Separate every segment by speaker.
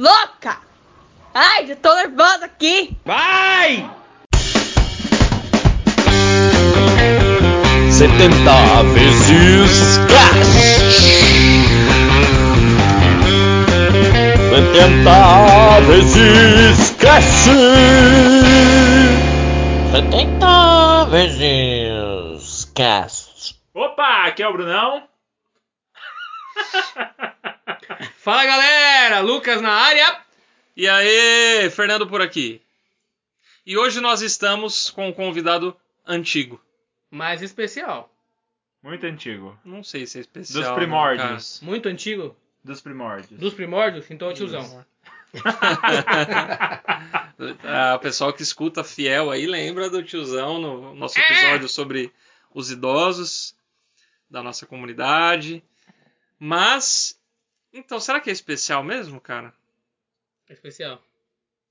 Speaker 1: louca! Ai, já tô nervosa aqui!
Speaker 2: Vai!
Speaker 3: 70 vezes cash. 70 vezes cash. 70 vezes cash.
Speaker 2: Opa, aqui é o Brunão.
Speaker 4: Fala galera, Lucas na área.
Speaker 5: E aí, Fernando por aqui. E hoje nós estamos com um convidado antigo.
Speaker 4: Mais especial.
Speaker 2: Muito antigo.
Speaker 5: Não sei se é especial.
Speaker 2: Dos
Speaker 5: não,
Speaker 2: primórdios.
Speaker 4: Muito antigo.
Speaker 2: Dos primórdios.
Speaker 4: Dos primórdios, então é o tiozão.
Speaker 5: Ah, o pessoal que escuta fiel aí lembra do tiozão no nosso episódio sobre os idosos da nossa comunidade. Mas, então, será que é especial mesmo, cara?
Speaker 4: É especial.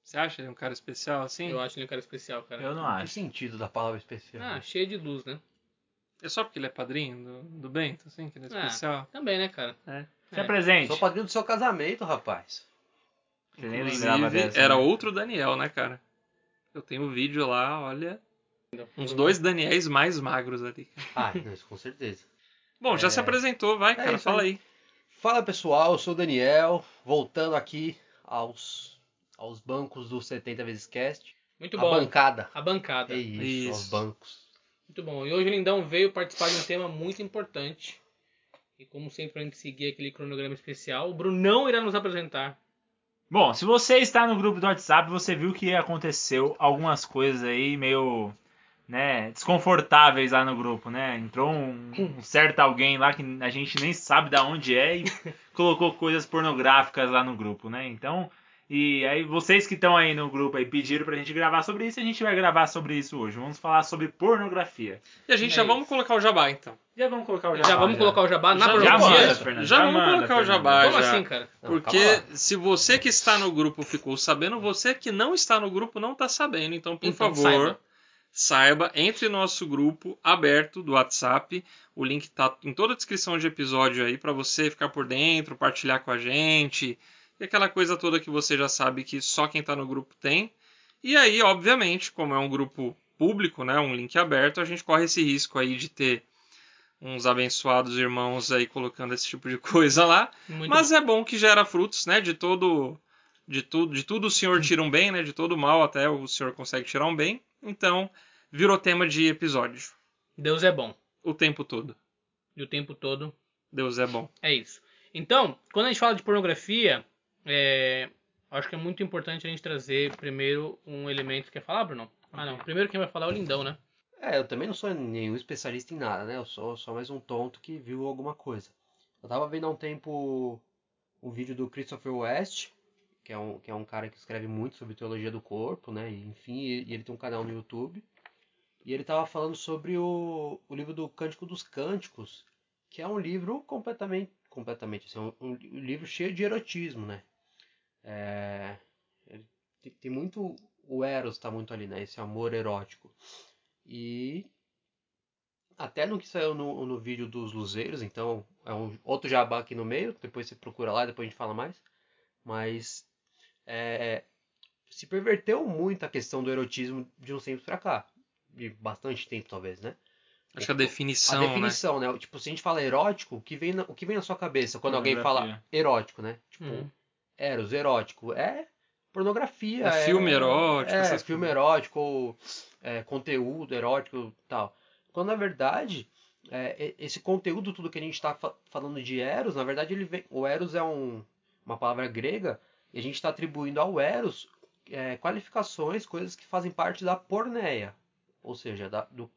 Speaker 5: Você acha ele um cara especial assim?
Speaker 4: Eu acho ele um cara especial, cara.
Speaker 2: Eu não
Speaker 6: Que
Speaker 2: acho.
Speaker 6: sentido da palavra especial?
Speaker 4: Ah, cheio de luz, né?
Speaker 5: É só porque ele é padrinho do, do Bento, assim, que ele é
Speaker 4: Ah.
Speaker 5: especial?
Speaker 4: Também, né, cara?
Speaker 5: É.
Speaker 2: Se
Speaker 4: É.
Speaker 2: apresente.
Speaker 6: Sou padrinho do seu casamento, rapaz.
Speaker 2: Você nem lembrava
Speaker 5: Inclusive,
Speaker 2: dessa.
Speaker 5: era
Speaker 2: né?
Speaker 5: outro Daniel, né, cara? Eu tenho um vídeo lá, olha. Uns dois Daniéis mais magros ali.
Speaker 6: Ah, isso com certeza.
Speaker 5: Bom, já
Speaker 6: É.
Speaker 5: se apresentou, vai, cara,
Speaker 6: isso
Speaker 5: fala
Speaker 6: aí.
Speaker 5: aí.
Speaker 6: Fala pessoal, eu sou o Daniel, voltando aqui aos, aos bancos do 70 vezes cast.
Speaker 4: Muito
Speaker 6: a
Speaker 4: bom.
Speaker 6: bancada.
Speaker 4: A bancada.
Speaker 6: É isso,
Speaker 5: Isso.
Speaker 6: aos bancos.
Speaker 4: Muito bom. E hoje o Lindão veio participar de um tema muito importante. E como sempre, a gente seguir aquele cronograma especial, o Brunão irá nos apresentar.
Speaker 2: Bom, se você está no grupo do WhatsApp, você viu que aconteceu algumas coisas aí meio, né, desconfortáveis lá no grupo, né? Entrou um, um certo alguém lá que a gente nem sabe de onde é e colocou coisas pornográficas lá no grupo, né? Então, e aí vocês que estão aí no grupo aí pediram pra gente gravar sobre isso, e a gente vai gravar sobre isso hoje. Vamos falar sobre pornografia.
Speaker 5: E a gente
Speaker 4: É
Speaker 5: já
Speaker 4: isso.
Speaker 5: vamos colocar o jabá, então.
Speaker 2: Já vamos colocar o
Speaker 4: Já,
Speaker 2: jabá,
Speaker 4: vamos colocar o jabá na
Speaker 5: Já-
Speaker 2: Já
Speaker 4: pornografia?
Speaker 2: manda, Fernando.
Speaker 5: Já vamos
Speaker 2: manda,
Speaker 5: colocar o
Speaker 2: Fernando.
Speaker 5: jabá.
Speaker 4: Como
Speaker 5: já.
Speaker 4: assim, cara?
Speaker 6: Não,
Speaker 5: Porque se você que está no grupo ficou sabendo, você que não está no grupo não está sabendo. Então, por
Speaker 4: Então,
Speaker 5: favor,
Speaker 4: saiba.
Speaker 5: Saiba, entre no nosso grupo aberto do WhatsApp. O link está em toda a descrição de episódio aí para você ficar por dentro, partilhar com a gente. E aquela coisa toda que você já sabe que só quem está no grupo tem. E aí, obviamente, como é um grupo público, né, um link aberto, a gente corre esse risco aí de ter uns abençoados irmãos aí colocando esse tipo de coisa lá.
Speaker 4: Muito
Speaker 5: Mas é bom que gera frutos, né? De todo, de tudo, de tudo o senhor tira um bem, né? De todo mal até o senhor consegue tirar um bem. Então virou tema de episódio
Speaker 4: Deus é bom.
Speaker 5: o tempo todo.
Speaker 4: E o tempo todo
Speaker 5: Deus é bom.
Speaker 4: É isso. Então, quando a gente fala de pornografia, é, acho que é muito importante a gente trazer primeiro um elemento. Quer falar, Bruno? Ah, não. Primeiro quem vai falar é o Lindão, né?
Speaker 6: É, eu também não sou nenhum especialista em nada, né? Eu sou só mais um tonto que viu alguma coisa. Eu tava vendo há um tempo um vídeo do Christopher West, que é um, que é um cara que escreve muito sobre teologia do corpo, né? Enfim, e, e ele tem um canal no YouTube. E ele tava falando sobre o, o livro do Cântico dos Cânticos, que é um livro completamente, completamente assim, um, um livro cheio de erotismo, né? É, tem, tem muito o eros tá muito ali, né? Esse amor erótico. E até no que saiu no, no vídeo dos luzeiros, então é um outro jabá aqui no meio, depois você procura lá, depois a gente fala mais. Mas é, se perverteu muito a questão do erotismo de uns tempos pra cá. De bastante tempo, talvez, né?
Speaker 5: Acho que a
Speaker 6: A
Speaker 5: definição,
Speaker 6: definição, né? Tipo, se a gente fala erótico, o que vem na, o que vem na sua cabeça quando alguém fala erótico, né? Tipo,
Speaker 4: Uhum.
Speaker 6: eros, erótico, é pornografia.
Speaker 5: É filme erótico,
Speaker 6: É,
Speaker 5: essas
Speaker 6: filme
Speaker 5: coisas.
Speaker 6: erótico, ou é, conteúdo erótico tal. Quando na verdade, é, esse conteúdo, tudo que a gente está falando de eros, na verdade ele vem. O eros é um, uma palavra grega e a gente está atribuindo ao eros é, qualificações, coisas que fazem parte da porneia. Ou seja, da, do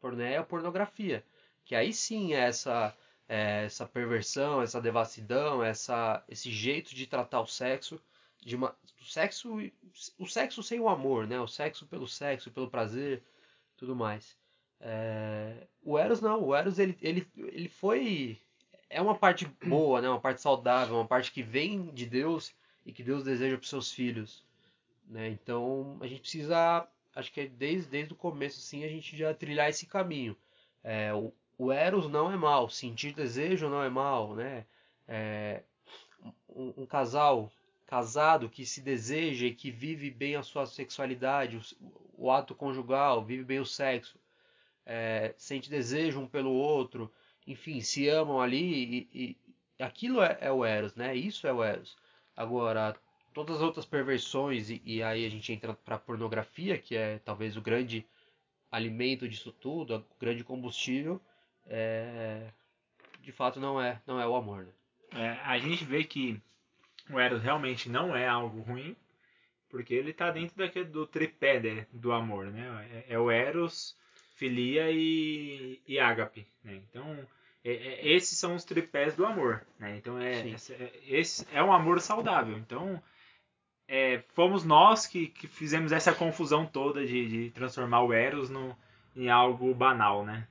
Speaker 6: porneia pornografia. Que aí sim é essa, é, essa perversão, essa devassidão, essa, esse jeito de tratar o sexo de uma o sexo o sexo sem o amor né o sexo pelo sexo pelo prazer tudo mais É, o eros não o eros ele, ele, ele foi é uma parte boa né uma parte saudável uma parte que vem de Deus e que Deus deseja para seus filhos né então a gente precisa acho que é desde desde o começo assim a gente já trilhar esse caminho É, o, o eros não é mal sentir desejo não é mal né É, um, um casal casado, que se deseja e que vive bem a sua sexualidade, o, o ato conjugal, vive bem o sexo, é, sente desejo um pelo outro, enfim, se amam ali e, e aquilo é, é, o Eros, né? Isso é o Eros. Agora, todas as outras perversões, e, e aí a gente entra para pornografia, que é talvez o grande alimento disso tudo, o grande combustível, é, de fato não é, não é o amor. Né?
Speaker 2: É, a gente vê que o Eros realmente não é algo ruim, porque ele está dentro daquele, do tripé né, do amor, né? É, é, o Eros, Filia e, e Ágape, né? Então, é, é, esses são os tripés do amor, né? Então, é, é, esse é um amor saudável. Então, é, fomos nós que, que fizemos essa confusão toda de, de transformar o Eros no, em algo banal, né?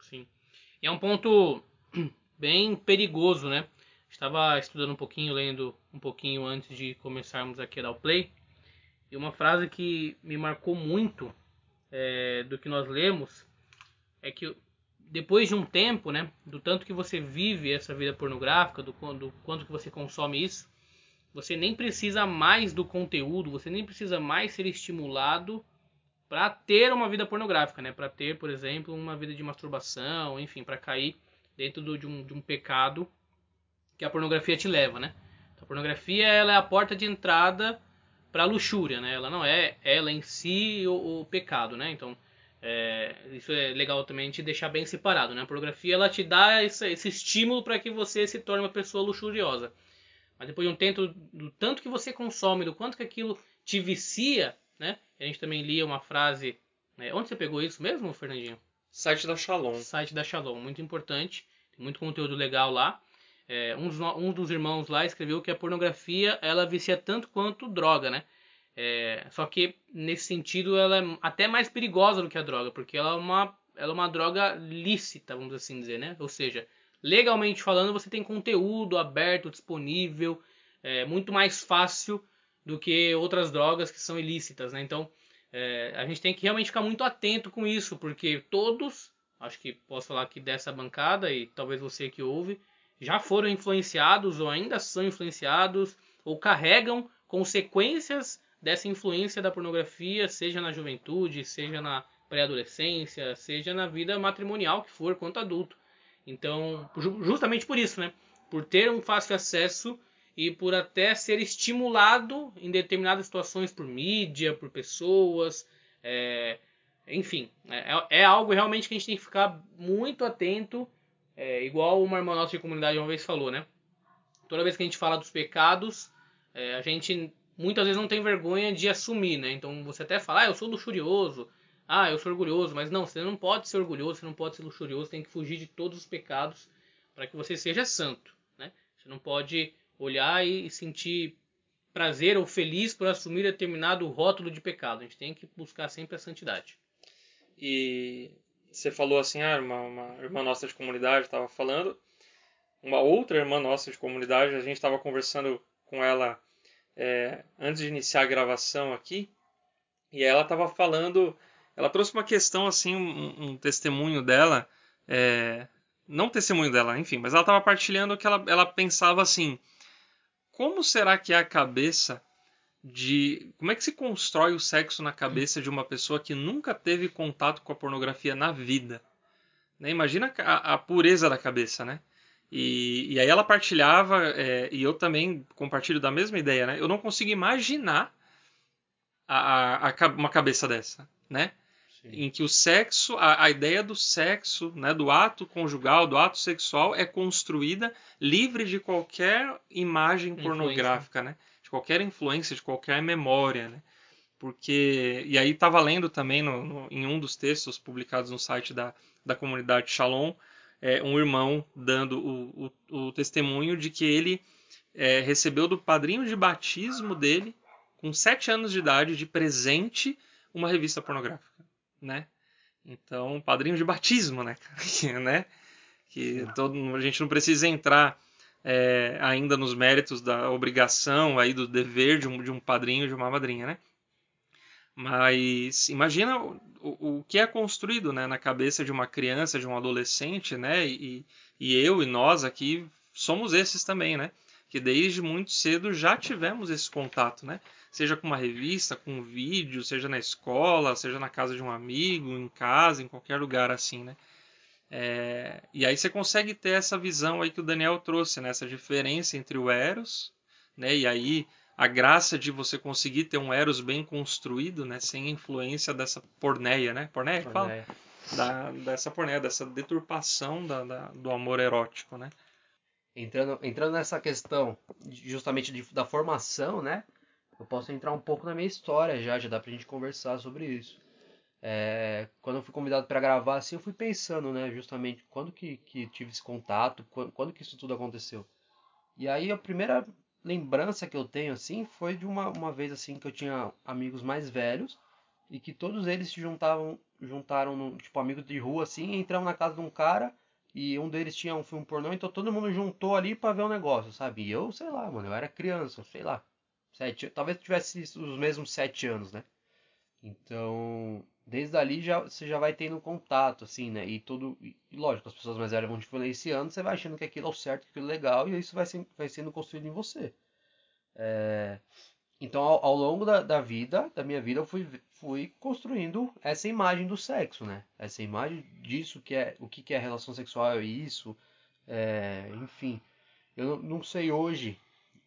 Speaker 4: Sim. E é um ponto bem perigoso, né? Estava estudando um pouquinho, lendo um pouquinho antes de começarmos aqui a dar o play. E uma frase que me marcou muito é, do que nós lemos é que depois de um tempo, né, do tanto que você vive essa vida pornográfica, do, do quanto que você consome isso, você nem precisa mais do conteúdo, você nem precisa mais ser estimulado para ter uma vida pornográfica, né? Para ter, por exemplo, uma vida de masturbação, enfim, para cair dentro do, de, um, de um pecado que a pornografia te leva, né? A pornografia ela é a porta de entrada para a luxúria, né? Ela não é ela em si o, o pecado, né? Então é, isso é legal também te deixar bem separado, né? A pornografia ela te dá esse, esse estímulo para que você se torne uma pessoa luxuriosa. Mas depois de um tempo, do tanto que você consome, do quanto que aquilo te vicia, né? A gente também lia uma frase. Né? Onde você pegou isso mesmo, Fernandinho?
Speaker 5: Site da Shalom.
Speaker 4: Site da Shalom, muito importante. Tem muito conteúdo legal lá. É, um, dos, um, dos, irmãos lá escreveu que a pornografia ela vicia tanto quanto droga, né? É, só que nesse sentido ela é até mais perigosa do que a droga, porque ela é uma, ela é uma droga lícita, vamos assim dizer, né? Ou seja, legalmente falando, você tem conteúdo aberto, disponível, é, muito mais fácil do que outras drogas que são ilícitas, né? Então é, a gente tem que realmente ficar muito atento com isso, porque todos, acho que posso falar aqui dessa bancada e talvez você que ouve, já foram influenciados ou ainda são influenciados ou carregam consequências dessa influência da pornografia, seja na juventude, seja na pré-adolescência, seja na vida matrimonial que for quanto adulto. Então, justamente por isso, né? Por ter um fácil acesso e por até ser estimulado em determinadas situações por mídia, por pessoas, é, enfim, é, é, algo realmente que a gente tem que ficar muito atento é, igual uma irmã nossa de comunidade uma vez falou, né? Toda vez que a gente fala dos pecados, é, a gente muitas vezes não tem vergonha de assumir, né? Então você até fala, ah, eu sou luxurioso, ah, eu sou orgulhoso, mas não, você não pode ser orgulhoso, você não pode ser luxurioso, tem que fugir de todos os pecados para que você seja santo, né? Você não pode olhar e sentir prazer ou feliz por assumir determinado rótulo de pecado. A gente tem que buscar sempre a santidade.
Speaker 5: E você falou assim, ah, uma, uma irmã nossa de comunidade estava falando, uma outra irmã nossa de comunidade, a gente estava conversando com ela é, antes de iniciar a gravação aqui, e ela estava falando, ela trouxe uma questão assim, um, um testemunho dela, é, não testemunho dela, enfim, mas ela estava partilhando que ela, ela pensava assim, como será que é a cabeça de como é que se constrói o sexo na cabeça de uma pessoa que nunca teve contato com a pornografia na vida. Né? Imagina a, a, pureza da cabeça, né? E, e aí ela partilhava, é, e eu também compartilho da mesma ideia, né? Eu não consigo imaginar a, a, uma cabeça dessa, né? Sim. Em que o sexo, a, a ideia do sexo, né, do ato conjugal, do ato sexual, é construída livre de qualquer imagem pornográfica, né? qualquer influência, de qualquer memória, né? Porque, e aí estava lendo também no, no, em um dos textos publicados no site da, da comunidade Shalom, é, um irmão dando o, o, o testemunho de que ele é, recebeu do padrinho de batismo dele, com sete anos de idade, de presente, uma revista pornográfica, né? Então, padrinho de batismo, né? né? Que todo, a gente não precisa entrar é, ainda nos méritos da obrigação, aí do dever de um, de um padrinho, de uma madrinha, né? Mas imagina o, o, que é construído né, na cabeça de uma criança, de um adolescente, né? E, e eu e nós aqui somos esses também, né? que desde muito cedo já tivemos esse contato, né? Seja com uma revista, com um vídeo, seja na escola, seja na casa de um amigo, em casa, em qualquer lugar assim, né? É, e aí você consegue ter essa visão aí que o Daniel trouxe, né? Essa diferença entre o Eros, né? E aí a graça de você conseguir ter um Eros bem construído, né? Sem influência dessa porneia, né? Porneia que fala? Da, dessa porneia, dessa deturpação da, da- do amor erótico, né?
Speaker 6: Entrando, entrando nessa questão justamente de- da formação, né? Eu posso entrar um pouco na minha história já, já dá pra gente conversar sobre isso. É, quando eu fui convidado para gravar, assim, eu fui pensando, né? Justamente quando que, que tive esse contato, quando, quando que isso tudo aconteceu. E aí a primeira lembrança que eu tenho, assim, foi de uma, uma vez, assim, que eu tinha amigos mais velhos e que todos eles se juntavam, juntaram, tipo, amigos de rua, assim, e entravam na casa de um cara e um deles tinha um filme pornô, então todo mundo juntou ali pra ver o negócio, sabe? E eu, sei lá, mano, eu era criança, sei lá. Sete, talvez tivesse os mesmos sete anos, né? Então, desde ali já, você já vai tendo contato, assim, né? E tudo. E, e lógico, as pessoas mais velhas vão te influenciando, você vai achando que aquilo é o certo, que aquilo é legal, e isso vai, sen- vai sendo construído em você. É, então, ao, ao longo da, da vida, da minha vida, eu fui, fui construindo essa imagem do sexo, né? Essa imagem disso que é o que, que é relação sexual, é isso, é, enfim. Eu não, sei hoje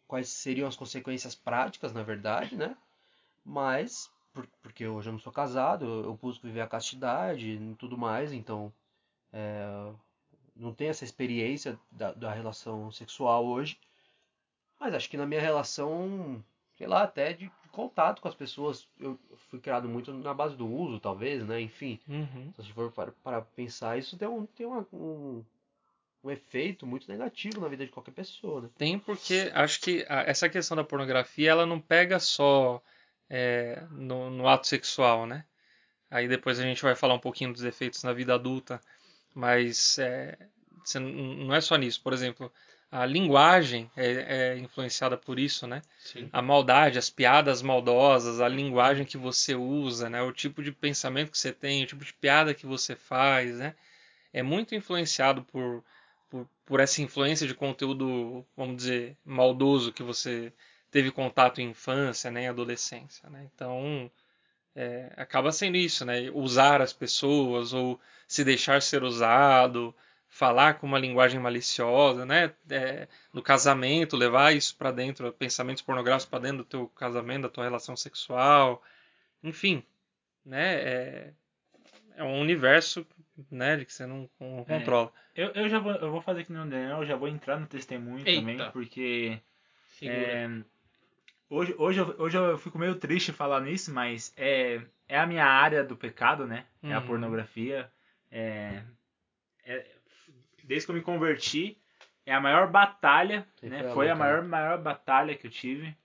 Speaker 6: quais seriam as consequências práticas, na verdade, né? Mas, porque hoje eu não sou casado, eu, busco viver a castidade e tudo mais, então é, não tenho essa experiência da, da relação sexual hoje. Mas acho que na minha relação, sei lá, até de contato com as pessoas, eu fui criado muito na base do uso, talvez, né? Enfim,
Speaker 5: Uhum.
Speaker 6: se for para, para pensar, isso tem, um, tem uma- um, um efeito muito negativo na vida de qualquer pessoa, né?
Speaker 5: Tem porque acho que a- essa questão da pornografia ela não pega só é, no, no ato sexual, né? Aí depois a gente vai falar um pouquinho dos efeitos na vida adulta, mas é, não é só nisso. Por exemplo, a linguagem é, é influenciada por isso, né?
Speaker 4: Sim.
Speaker 5: A maldade, as piadas maldosas, a linguagem que você usa, né? O tipo de pensamento que você tem, o tipo de piada que você faz, né? É muito influenciado por, por, por essa influência de conteúdo, vamos dizer, maldoso que você teve contato em infância, né? Em adolescência, né? Então, é, acaba sendo isso, né? Usar as pessoas ou se deixar ser usado, falar com uma linguagem maliciosa, né? É, no casamento, levar isso para dentro, pensamentos pornográficos para dentro do teu casamento, da tua relação sexual, enfim, né? É, é um universo, né? Que você não, não
Speaker 2: É.
Speaker 5: controla.
Speaker 2: Eu, eu já vou, eu vou fazer que nem o Daniel, eu já vou entrar no testemunho
Speaker 4: Eita.
Speaker 2: também, porque é, hoje, hoje, eu, hoje eu fico meio triste falar nisso, mas é, é a minha área do pecado, né? É a
Speaker 5: Uhum.
Speaker 2: pornografia. É, é- desde que eu me converti, é a maior batalha, né? Foi a
Speaker 6: né?
Speaker 2: maior, maior batalha que eu tive,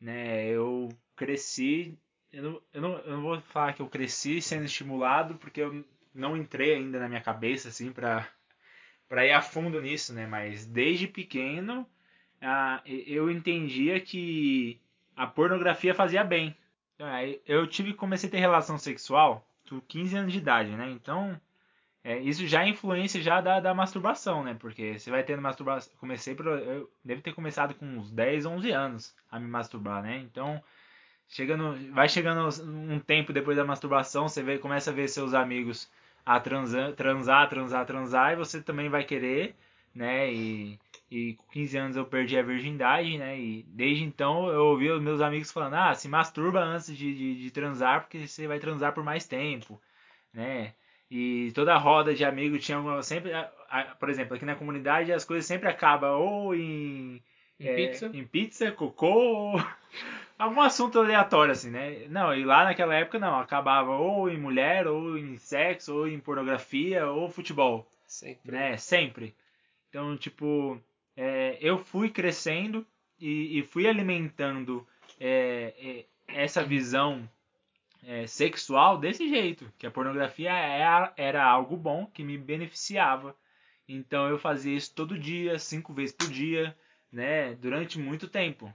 Speaker 2: né? Eu cresci, eu não, eu, não, eu não vou falar que eu cresci sendo estimulado, porque eu não entrei ainda na minha cabeça, assim, pra, pra ir a fundo nisso, né? Mas desde pequeno, ah, eu entendia que a pornografia fazia bem. Então, eu tive comecei a ter relação sexual com 15 anos de idade, né? Então, é, isso já é influência já da, da masturbação, né? Porque você vai tendo masturbação. Comecei por. Eu devo ter começado com uns 10, 11 anos a me masturbar, né? Então, chegando, vai chegando um tempo depois da masturbação, você vê, começa a ver seus amigos a transar, transar, transar, transar, e você também vai querer, né? E, e com 15 anos eu perdi a virgindade, né? E desde então eu ouvi os meus amigos falando: ah, se masturba antes de, de, de transar, porque você vai transar por mais tempo, né? E toda a roda de amigos tinha sempre, por exemplo, aqui na comunidade as coisas sempre acabam ou em,
Speaker 4: Em
Speaker 2: é,
Speaker 4: pizza?
Speaker 2: em pizza, cocô, ou algum assunto aleatório assim, né? Não, e lá naquela época não, acabava ou em mulher, ou em sexo, ou em pornografia, ou futebol
Speaker 5: Sempre.
Speaker 2: né? Sempre. Então, tipo, é, eu fui crescendo e, e fui alimentando é, é, essa visão é, sexual desse jeito, que a pornografia era, era algo bom que me beneficiava. Então eu fazia isso todo dia, cinco vezes por dia, né? Durante muito tempo.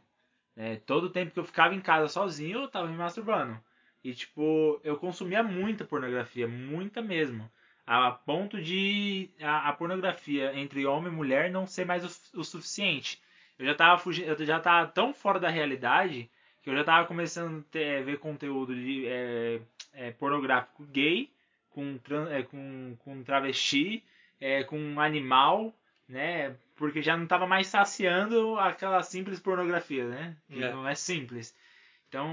Speaker 2: né? todo o tempo que eu ficava em casa sozinho, eu tava me masturbando. E tipo, eu consumia muita pornografia, muita mesmo a ponto de a, a pornografia entre homem e mulher não ser mais o, o suficiente. eu já tava fugindo, eu já tava tão fora da realidade que eu já tava começando a ter- ver conteúdo de é, é, pornográfico gay, com, é, com, com travesti, é, com animal, né? Porque já não tava mais saciando aquela simples pornografia, né? Que
Speaker 5: É.
Speaker 2: não é simples. Então,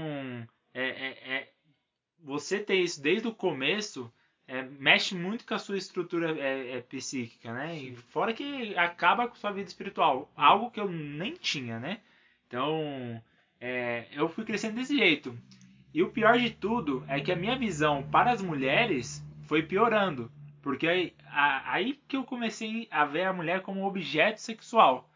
Speaker 2: é, é- é- você ter isso desde o começo é, mexe muito com a sua estrutura é, é, psíquica, né? E fora que acaba com sua vida espiritual, algo que eu nem tinha, né? Então, é, eu fui crescendo desse jeito. E o pior de tudo é que a minha visão para as mulheres foi piorando. Porque aí, a- aí que eu comecei a ver a mulher como objeto sexual.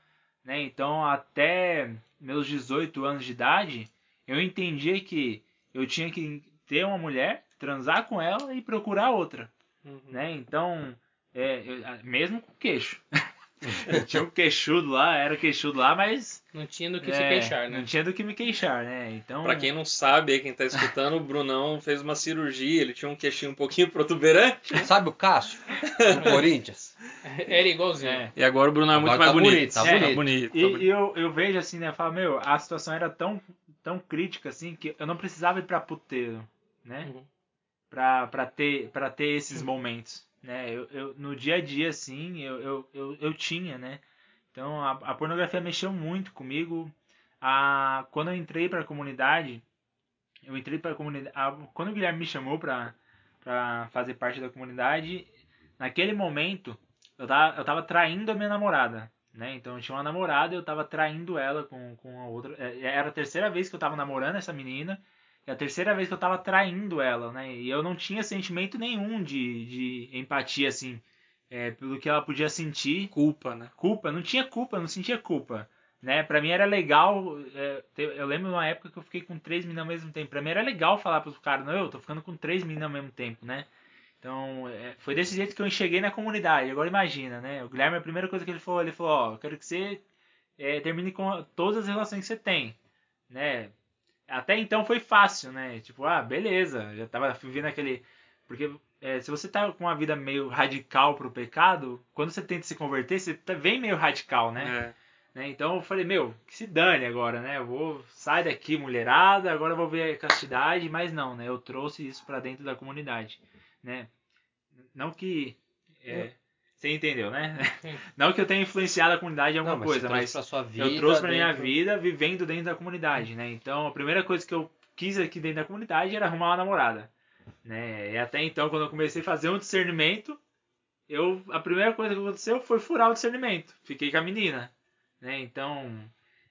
Speaker 2: Né? Então, até meus 18 anos de idade, eu entendia que eu tinha que ter uma mulher, transar com ela e procurar outra.
Speaker 5: Uhum.
Speaker 2: Né? Então, é, eu- mesmo com queixo. tinha um queixudo lá, era queixudo lá, mas
Speaker 4: Não tinha do que se
Speaker 2: é,
Speaker 4: queixar, né?
Speaker 2: não tinha do que me queixar, né? Então,
Speaker 5: Pra quem não sabe, quem tá escutando, o Brunão fez uma cirurgia, ele tinha um queixinho um pouquinho protuberante,
Speaker 6: Sabe o Cássio? Do Corinthians?
Speaker 4: Era igualzinho.
Speaker 2: é.
Speaker 5: e agora o Brunão é muito
Speaker 6: Agora
Speaker 5: mais
Speaker 6: tá
Speaker 5: bonito.
Speaker 6: bonito, tá
Speaker 5: É,
Speaker 6: bonito.
Speaker 5: bonito, tá
Speaker 2: E,
Speaker 5: bonito.
Speaker 2: e eu, eu vejo assim, né? Eu falo, meu, a situação era tão, tão crítica assim que eu não precisava ir pra puteiro, né?
Speaker 4: Uhum.
Speaker 2: Pra, ter, pra ter esses momentos, né? Eu, eu, no dia a dia, assim, eu, eu, eu, eu tinha, né? Então a, a pornografia mexeu muito comigo. A, quando eu entrei pra comunidade, eu entrei comunidade. a- quando o Guilherme me chamou pra, pra fazer parte da comunidade, naquele momento eu tava, eu tava traindo a minha namorada. Né? Então eu tinha uma namorada eu tava traindo ela com, com a outra. É, Era a terceira vez que eu tava namorando essa menina. E a terceira vez que eu tava traindo ela, né? E eu não tinha sentimento nenhum de, de empatia, assim, é, pelo que ela podia sentir.
Speaker 5: Culpa, né?
Speaker 2: Culpa, não tinha culpa, não sentia culpa. Né? Pra mim era legal. é, eu lembro de uma época que eu fiquei com três meninas ao mesmo tempo. Pra mim era legal falar pros caras, não, eu tô ficando com três meninas ao mesmo tempo, né? Então, é, foi desse jeito que eu enxerguei na comunidade. Agora imagina, né? O Guilherme, a primeira coisa que ele falou, ele falou, ó, eu quero que você é, termine com todas as relações que você tem, né? Até então foi fácil, né? Tipo, ah, beleza, já tava vivendo aquele... Porque é, se você tá com uma vida meio radical pro pecado, quando você tenta se converter, você tá- vem meio radical, né?
Speaker 5: É.
Speaker 2: né? Então eu falei, meu, que se dane agora, né? Eu vou sair daqui, mulherada, agora eu vou ver a castidade, mas não, né? Eu trouxe isso pra dentro da comunidade, né? Não que é, você entendeu, né?
Speaker 4: Sim.
Speaker 2: Não que eu tenha influenciado a comunidade em alguma
Speaker 6: Não, mas
Speaker 2: coisa, mas
Speaker 6: pra sua vida.
Speaker 2: eu trouxe pra minha
Speaker 6: dentro-
Speaker 2: vida vivendo dentro da comunidade, né? Então a primeira coisa que eu quis aqui dentro da comunidade era arrumar uma namorada, né? E até então, quando eu comecei a fazer um discernimento, eu a primeira coisa que aconteceu foi furar o discernimento. Fiquei com a menina, né? Então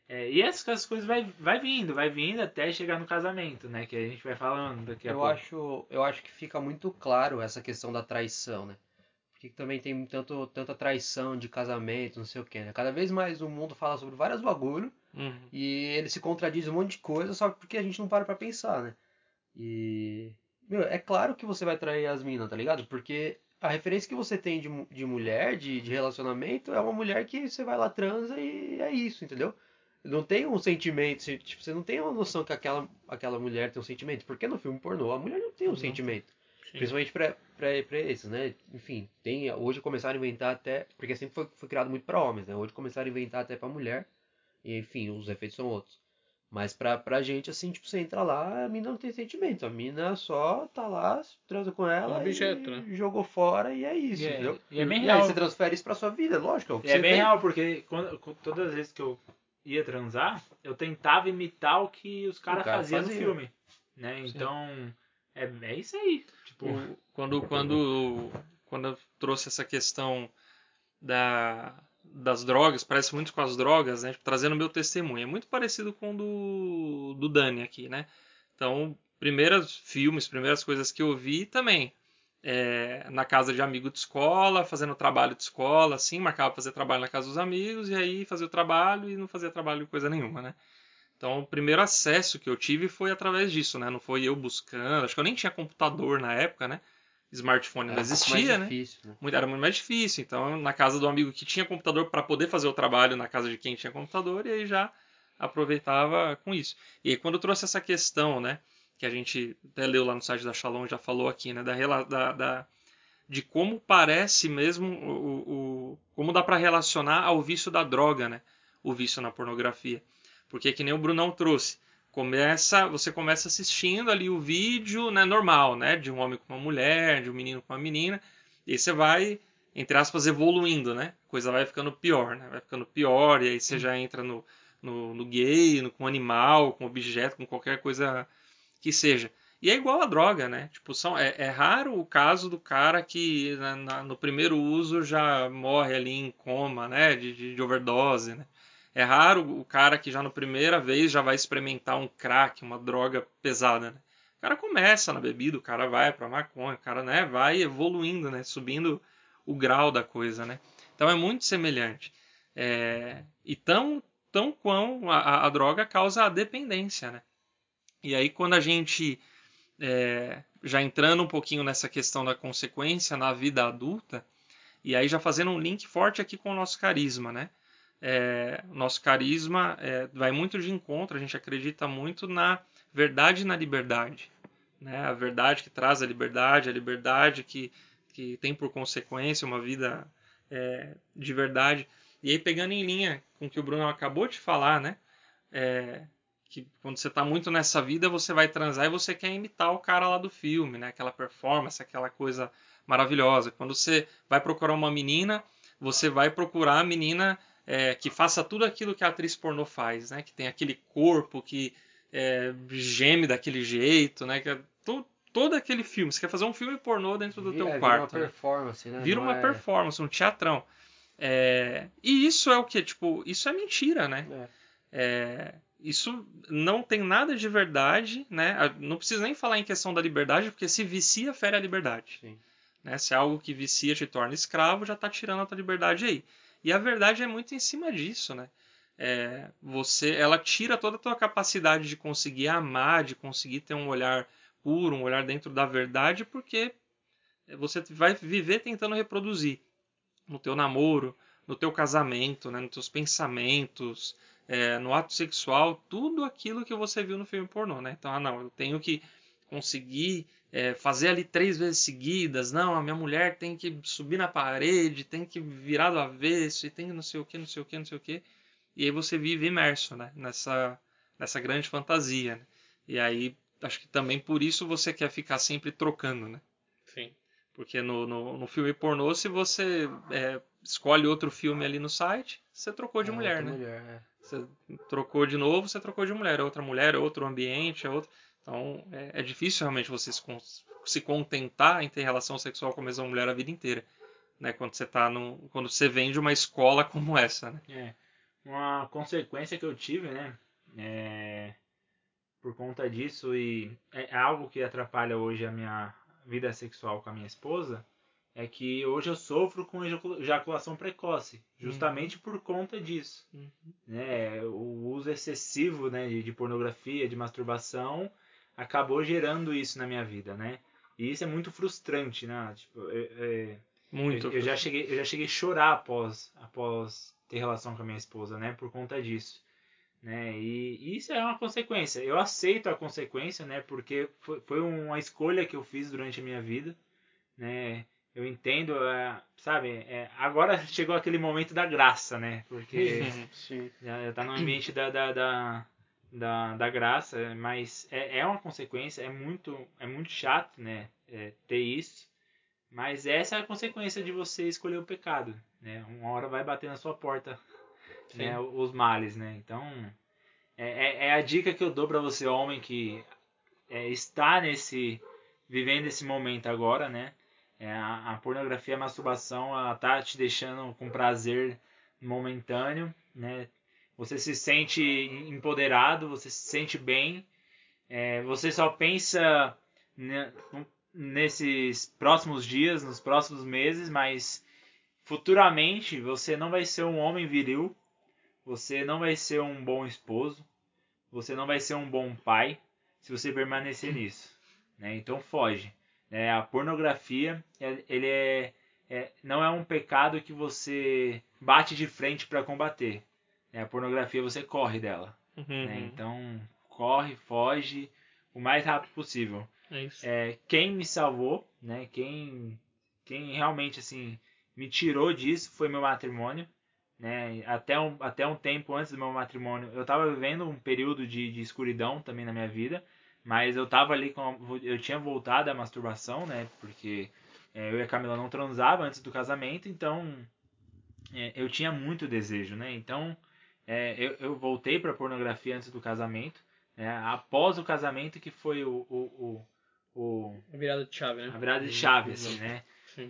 Speaker 2: é, e essas, essas coisas vai, vai vindo, vai vindo até chegar no casamento, né? Que a gente vai falando daqui a
Speaker 6: Eu
Speaker 2: pouco.
Speaker 6: acho, eu acho que fica muito claro essa questão da traição, né? Porque também tem tanto, tanta traição de casamento, não sei o quê, né? Cada vez mais o mundo fala sobre vários bagulho
Speaker 5: Uhum.
Speaker 6: e ele se contradiz um monte de coisa só porque a gente não para pra pensar, né? E. Meu, é claro que você vai trair as minas, tá ligado? Porque a referência que você tem de, de mulher, de, de relacionamento, é uma mulher que você vai lá, transa e é isso, entendeu? Não tem um sentimento, você- tipo, você não tem uma noção que aquela, aquela mulher tem um sentimento. Porque no filme pornô, a mulher não tem um sentimento.
Speaker 4: Sim.
Speaker 6: Principalmente pra esses, né? Enfim, tem, hoje começaram a inventar até. Porque sempre foi, foi criado muito pra homens, né? Hoje começaram a inventar até pra mulher. E enfim, os efeitos são outros. Mas pra, pra gente, assim, tipo, você entra lá, a mina não tem sentimento. A mina só tá lá, transa com ela.
Speaker 4: Um objeto,
Speaker 6: e
Speaker 4: né?
Speaker 6: Jogou fora e é isso,
Speaker 2: E é-
Speaker 6: entendeu?
Speaker 2: e é bem
Speaker 6: aí
Speaker 2: real.
Speaker 6: você transfere isso pra sua vida, lógico. É, o que
Speaker 2: E é bem
Speaker 6: tem.
Speaker 2: real, porque quando, todas as vezes que eu ia transar, eu tentava imitar o que os caras
Speaker 6: cara
Speaker 2: faziam no
Speaker 6: fazia.
Speaker 2: filme. Né? Então, é, é isso aí. Tipo,
Speaker 5: O- quando, quando, quando eu trouxe essa questão da, das drogas, parece muito com as drogas, né? Tipo, trazendo meu testemunho. É muito parecido com o do, do Dani aqui, né? Então, primeiros filmes, primeiras coisas que eu vi também. é, na casa de amigo de escola, fazendo trabalho de escola, assim, marcava fazer trabalho na casa dos amigos, e aí fazia o trabalho e não fazia trabalho coisa nenhuma, né? Então, o primeiro acesso que eu tive foi através disso, né? Não foi eu buscando. Acho que eu nem tinha computador na época, né? Smartphone não
Speaker 6: Era pouco
Speaker 5: existia, né?
Speaker 6: difícil, né?
Speaker 5: Muito- Era muito mais difícil. Então, na casa do amigo que tinha computador para poder fazer o trabalho na casa de quem tinha computador, e aí já aproveitava com isso. E aí, quando eu trouxe essa questão, né? Que a gente até leu lá no site da Shalom, já falou aqui, né? Da, da, da- de como parece mesmo o- o- como dá para relacionar ao vício da droga, né? o vício na pornografia. Porque que nem o Brunão trouxe, começa, você começa assistindo ali o vídeo, né, normal, né, de um homem com uma mulher, de um menino com uma menina, e você vai, entre aspas, evoluindo, né? A coisa vai ficando pior, né? Vai ficando pior, e aí você já entra no, no, no gay, no, com animal, com objeto, com qualquer coisa que seja. E é igual a droga, né? Tipo, são, é, é raro o caso do cara que na- na- no primeiro uso já morre ali em coma, né? De, de, de overdose, né? É raro o cara que já na primeira vez já vai experimentar um crack, uma droga pesada, né? O cara começa na bebida, o cara vai pra maconha, o cara né, vai evoluindo, né? Subindo o grau da coisa, né? Então é muito semelhante. É, e tão, tão quão a, a- a droga causa a dependência, né? E aí quando a gente é, já entrando um pouquinho nessa questão da consequência na vida adulta, e aí já fazendo um link forte aqui com o nosso carisma, né? É, nosso carisma é, vai muito de encontro, a gente acredita muito na verdade e na liberdade. Né? A verdade que traz a liberdade, a liberdade que, que tem por consequência uma vida é, de verdade. E aí, pegando em linha com o que o Bruno acabou de falar, né? É, que quando você está muito nessa vida, você vai transar e você quer imitar o cara lá do filme, né? Aquela performance, aquela coisa maravilhosa. Quando você vai procurar uma menina, você vai procurar a menina é, que faça tudo aquilo que a atriz pornô faz, né? Que tem aquele corpo que é, geme daquele jeito, né? Que é to- todo aquele filme. Você quer fazer um filme pornô dentro do teu
Speaker 6: É, vira
Speaker 5: quarto.
Speaker 6: uma
Speaker 5: né?
Speaker 6: performance, né?
Speaker 5: Vira
Speaker 6: Não
Speaker 5: uma
Speaker 6: é-
Speaker 5: performance, um teatrão. É, e isso é o que? Tipo, isso é mentira, né?
Speaker 6: É.
Speaker 5: É, isso não tem nada de verdade, né? Não precisa nem falar em questão da liberdade, porque se vicia, fere a liberdade. Né? Se é algo que vicia te torna escravo, já está tirando a tua liberdade aí. E a verdade é muito em cima disso, né? É, você, ela tira toda a tua capacidade de conseguir amar, de conseguir ter um olhar puro, um olhar dentro da verdade, porque você vai viver tentando reproduzir no teu namoro, no teu casamento, né, nos teus pensamentos, é, no ato sexual, tudo aquilo que você viu no filme pornô, né? Então, ah, não, eu tenho que conseguir é, fazer ali três vezes seguidas, não, a minha mulher tem que subir na parede, tem que virar do avesso, e tem não sei o que, não sei o que, não sei o que. E aí você vive imerso, né, nessa, nessa grande fantasia, né? E aí, acho que também por isso você quer ficar sempre trocando, né?
Speaker 4: Sim.
Speaker 5: Porque no, no, no filme pornô, se você é, escolhe outro filme ali no site, você trocou de
Speaker 6: É,
Speaker 5: mulher, né?
Speaker 6: mulher, é.
Speaker 5: Você trocou de novo, você trocou de mulher. É outra mulher, é outro ambiente, é outro. Então é, é difícil realmente você se, se contentar em ter relação sexual com a mesma mulher a vida inteira. Né? Quando você tá no, quando você vem de uma escola como essa, né?
Speaker 2: É. Uma consequência que eu tive, né? É, por conta disso, e é algo que atrapalha hoje a minha vida sexual com a minha esposa, é que hoje eu sofro com ejacula- ejaculação precoce, justamente por conta disso.
Speaker 5: Uhum.
Speaker 2: Né? O uso excessivo né, de, de pornografia, de masturbação, acabou gerando isso na minha vida, né? E isso é muito frustrante, né? Tipo, é- é,
Speaker 5: Muito.
Speaker 2: eu, eu já cheguei, eu já cheguei a chorar após, após ter relação com a minha esposa, né? Por conta disso. Né? E, e isso é uma consequência. Eu aceito a consequência, né? Porque foi, foi uma escolha que eu fiz durante a minha vida, né? Eu entendo, é, sabe? é, agora chegou aquele momento da graça, né? Porque já está no ambiente da, da, da, da, da graça, mas é, é uma consequência, é muito, é muito chato, né? é, ter isso. Mas essa é a consequência de você escolher o pecado, né? Uma hora vai bater na sua porta, né? Os males, né? Então, é, é, é a dica que eu dou para você, homem, que é, está nesse, vivendo esse momento agora, né? É, a, a pornografia, a masturbação, ela tá te deixando com prazer momentâneo, né? Você se sente empoderado, você se sente bem, é, você só pensa ne- nesses próximos dias, nos próximos meses, mas futuramente você não vai ser um homem viril, você não vai ser um bom esposo, você não vai ser um bom pai se você permanecer nisso. Né? Então foge. né? a pornografia, é- ele é, é- não é um pecado que você bate de frente para combater. Né? A pornografia você corre dela.
Speaker 5: Uhum.
Speaker 2: né? Então corre, foge o mais rápido possível.
Speaker 4: É isso.
Speaker 2: É, quem me salvou, né? Quem, quem realmente assim me tirou disso foi meu matrimônio, né? Até um, até um tempo antes do meu matrimônio, eu tava vivendo um período de, de escuridão também na minha vida, mas eu tava ali com. Eu tinha voltado à masturbação, né? Porque é, eu e a Camila não transava antes do casamento, então é, eu tinha muito desejo, né? Então é, eu, eu voltei pra pornografia antes do casamento, né? Após o casamento, que foi o, o, o, o
Speaker 4: A virada de chave, né?
Speaker 2: a virada de chave, assim, né?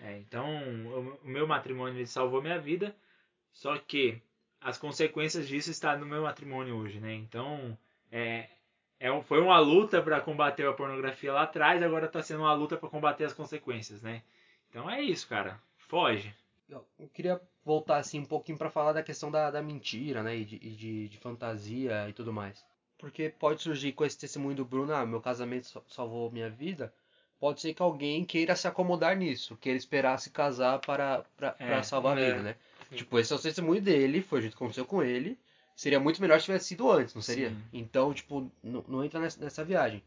Speaker 2: É, então, o, o meu matrimônio salvou minha vida, só que as consequências disso estão no meu matrimônio hoje, né? Então, é, é foi uma luta para combater a pornografia lá atrás, agora está sendo uma luta para combater as consequências, né? Então é isso, cara. Foge.
Speaker 6: Eu queria voltar assim um pouquinho pra falar da questão da, da mentira, né? E, de, e de, de fantasia e tudo mais. Porque pode surgir com esse testemunho do Bruno, ah, meu casamento sa- salvou minha vida. Pode ser que alguém queira se acomodar nisso, queira esperar se casar para, para, para
Speaker 2: É,
Speaker 6: salvar a
Speaker 5: é.
Speaker 6: vida, né?
Speaker 4: Sim.
Speaker 6: Tipo, esse é o testemunho dele, foi o jeito que aconteceu com ele. Seria muito melhor se tivesse sido antes, não seria?
Speaker 2: Sim.
Speaker 6: Então, tipo, não, não entra nessa, nessa viagem.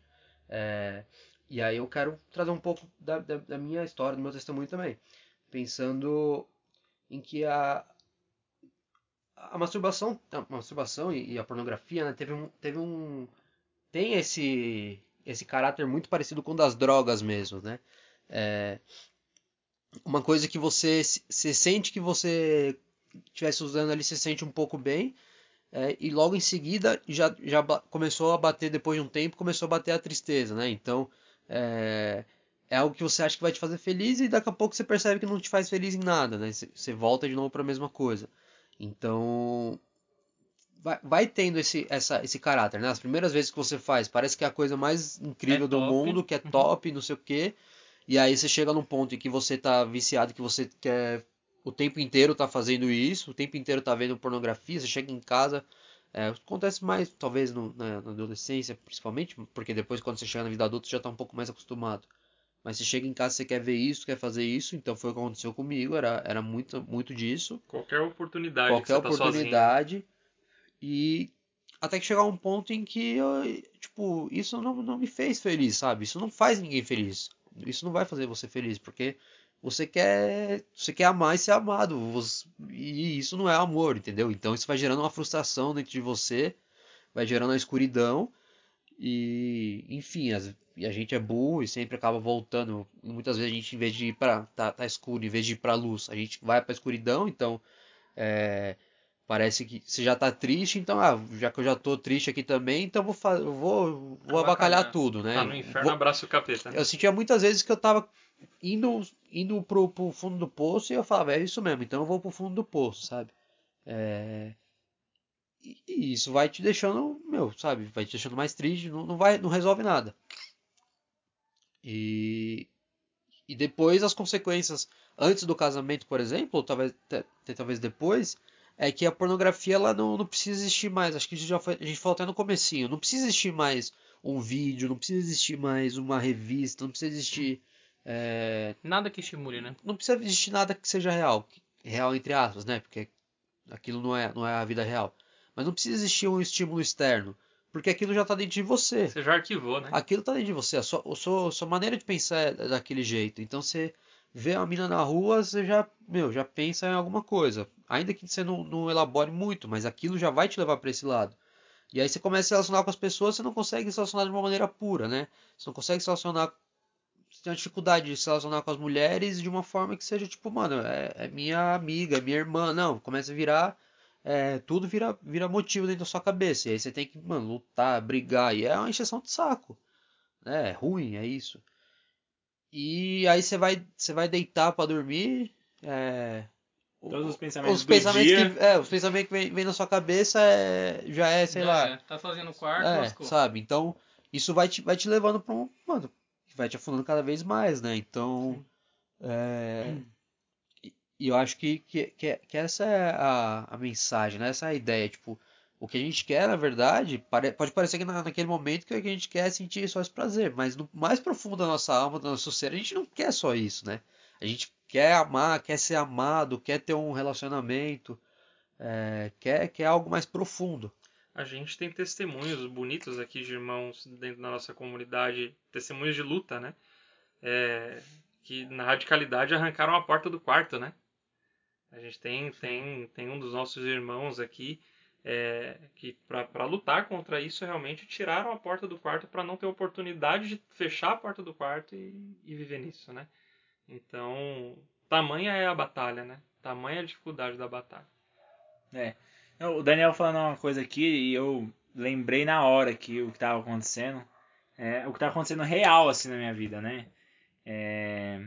Speaker 6: É, e aí eu quero trazer um pouco da, da, da minha história, do meu testemunho também. Pensando em que a, a masturbação, a masturbação e, e a pornografia, né, teve um, teve um, tem esse, esse caráter muito parecido com o das drogas mesmo, né? É, uma coisa que você se se sente que você estivesse usando ali, se sente um pouco bem, é, e logo em seguida já, já começou a bater, depois de um tempo, começou a bater a tristeza, né? Então, é, é algo que você acha que vai te fazer feliz e daqui a pouco você percebe que não te faz feliz em nada, né? Você volta de novo para a mesma coisa. Então, vai, vai tendo esse, essa, esse caráter, né? As primeiras vezes que você faz, parece que é a coisa mais incrível
Speaker 4: É
Speaker 6: do
Speaker 4: top.
Speaker 6: mundo, que é top, não sei o quê. E aí você chega num ponto em que você tá viciado, que você quer o tempo inteiro tá fazendo isso, o tempo inteiro tá vendo pornografia, você chega em casa. é, acontece mais, talvez, no- na, na adolescência, principalmente, porque depois, quando você chega na vida adulta, você já tá um pouco mais acostumado. Mas você chega em casa, você quer ver isso, quer fazer isso, então foi o que aconteceu comigo, era, era muito, muito disso
Speaker 5: Qualquer oportunidade
Speaker 6: qualquer
Speaker 5: que você tá
Speaker 6: oportunidade e até que chegar um ponto em que eu, tipo, isso não, não me fez feliz, sabe? Isso não faz ninguém feliz. Isso não vai fazer você feliz, porque você quer, você quer amar e ser amado, você- e isso não é amor, entendeu? Então isso vai gerando uma frustração dentro de você, vai gerando uma escuridão e, enfim, as- e a gente é burro e sempre acaba voltando. E muitas vezes a gente, em vez de ir pra. tá, tá escuro, em vez de ir pra luz, a gente vai pra escuridão, então. é, parece que você já tá triste, então, ah, já que eu já tô triste aqui também, então vou, vou, vou avacalhar
Speaker 4: Avacalhar.
Speaker 6: tudo, né?
Speaker 5: Tá no inferno,
Speaker 6: Vou-
Speaker 5: abraça o capeta. né?
Speaker 6: eu sentia muitas vezes que eu tava indo, indo pro, pro fundo do poço e eu falava, é isso mesmo, então eu vou pro fundo do poço, sabe? É, E, e isso vai te deixando, meu, sabe? Vai te deixando mais triste, não, não vai, não resolve nada. E, e depois as consequências, antes do casamento, por exemplo, ou talvez, até- talvez depois, é que a pornografia ela não, não precisa existir mais. Acho que isso já foi, a gente falou até no comecinho. Não precisa existir mais um vídeo, não precisa existir mais uma revista, não precisa existir. é,
Speaker 4: Nada que estimule, né?
Speaker 6: não precisa existir nada que seja real. Real entre aspas, né? Porque aquilo não é, não é a vida real. Mas não precisa existir um estímulo externo. Porque aquilo já está dentro de você.
Speaker 5: Você já arquivou, né?
Speaker 6: Aquilo tá dentro de você. A sua, a sua, a sua maneira de pensar é daquele jeito. Então você vê uma mina na rua, você já, meu, já pensa em alguma coisa. Ainda que você não, não elabore muito, mas aquilo já vai te levar para esse lado. E aí você começa a se relacionar com as pessoas, você não consegue se relacionar de uma maneira pura, né? Você não consegue se relacionar. Você tem uma dificuldade de se relacionar com as mulheres de uma forma que seja tipo, mano, é, é minha amiga, é minha irmã. Não, começa a virar. É, tudo vira, vira motivo dentro da sua cabeça. E aí você tem que, mano, lutar, brigar. E é uma encheção de saco. né? É ruim, é isso. E aí você vai, você vai deitar pra dormir. é,
Speaker 2: Todos os pensamentos
Speaker 6: os
Speaker 2: do
Speaker 6: pensamentos
Speaker 2: dia.
Speaker 6: que, é, os pensamentos que vem, vem na sua cabeça é, já é, sei
Speaker 4: Já
Speaker 6: lá.
Speaker 4: é. Tá sozinho no quarto,
Speaker 6: É,
Speaker 4: lascou.
Speaker 6: sabe? Então, isso vai te, vai te levando pra um. Mano, vai te afundando cada vez mais, né? Então. É, e eu acho que, que, que, essa é a, a mensagem, né? Essa é a ideia. Tipo, o que a gente quer, na verdade, pode parecer que na, naquele momento que a gente quer sentir só esse prazer, mas no mais profundo da nossa alma, do nosso ser, a gente não quer só isso, né? A gente quer amar, quer ser amado, quer ter um relacionamento, é, quer, quer algo mais profundo.
Speaker 5: A gente tem testemunhos bonitos aqui de irmãos dentro da nossa comunidade, testemunhos de luta, né? É, que na radicalidade arrancaram a porta do quarto, né? A gente tem, tem, tem um dos nossos irmãos aqui é, que para lutar contra isso realmente tiraram a porta do quarto para não ter oportunidade de fechar a porta do quarto e, e viver nisso, né? Então, tamanha é a batalha, né? Tamanha a dificuldade da batalha.
Speaker 2: É. O Daniel falando uma coisa aqui e eu lembrei na hora que o que estava acontecendo. É, o que estava acontecendo real assim na minha vida, né? É,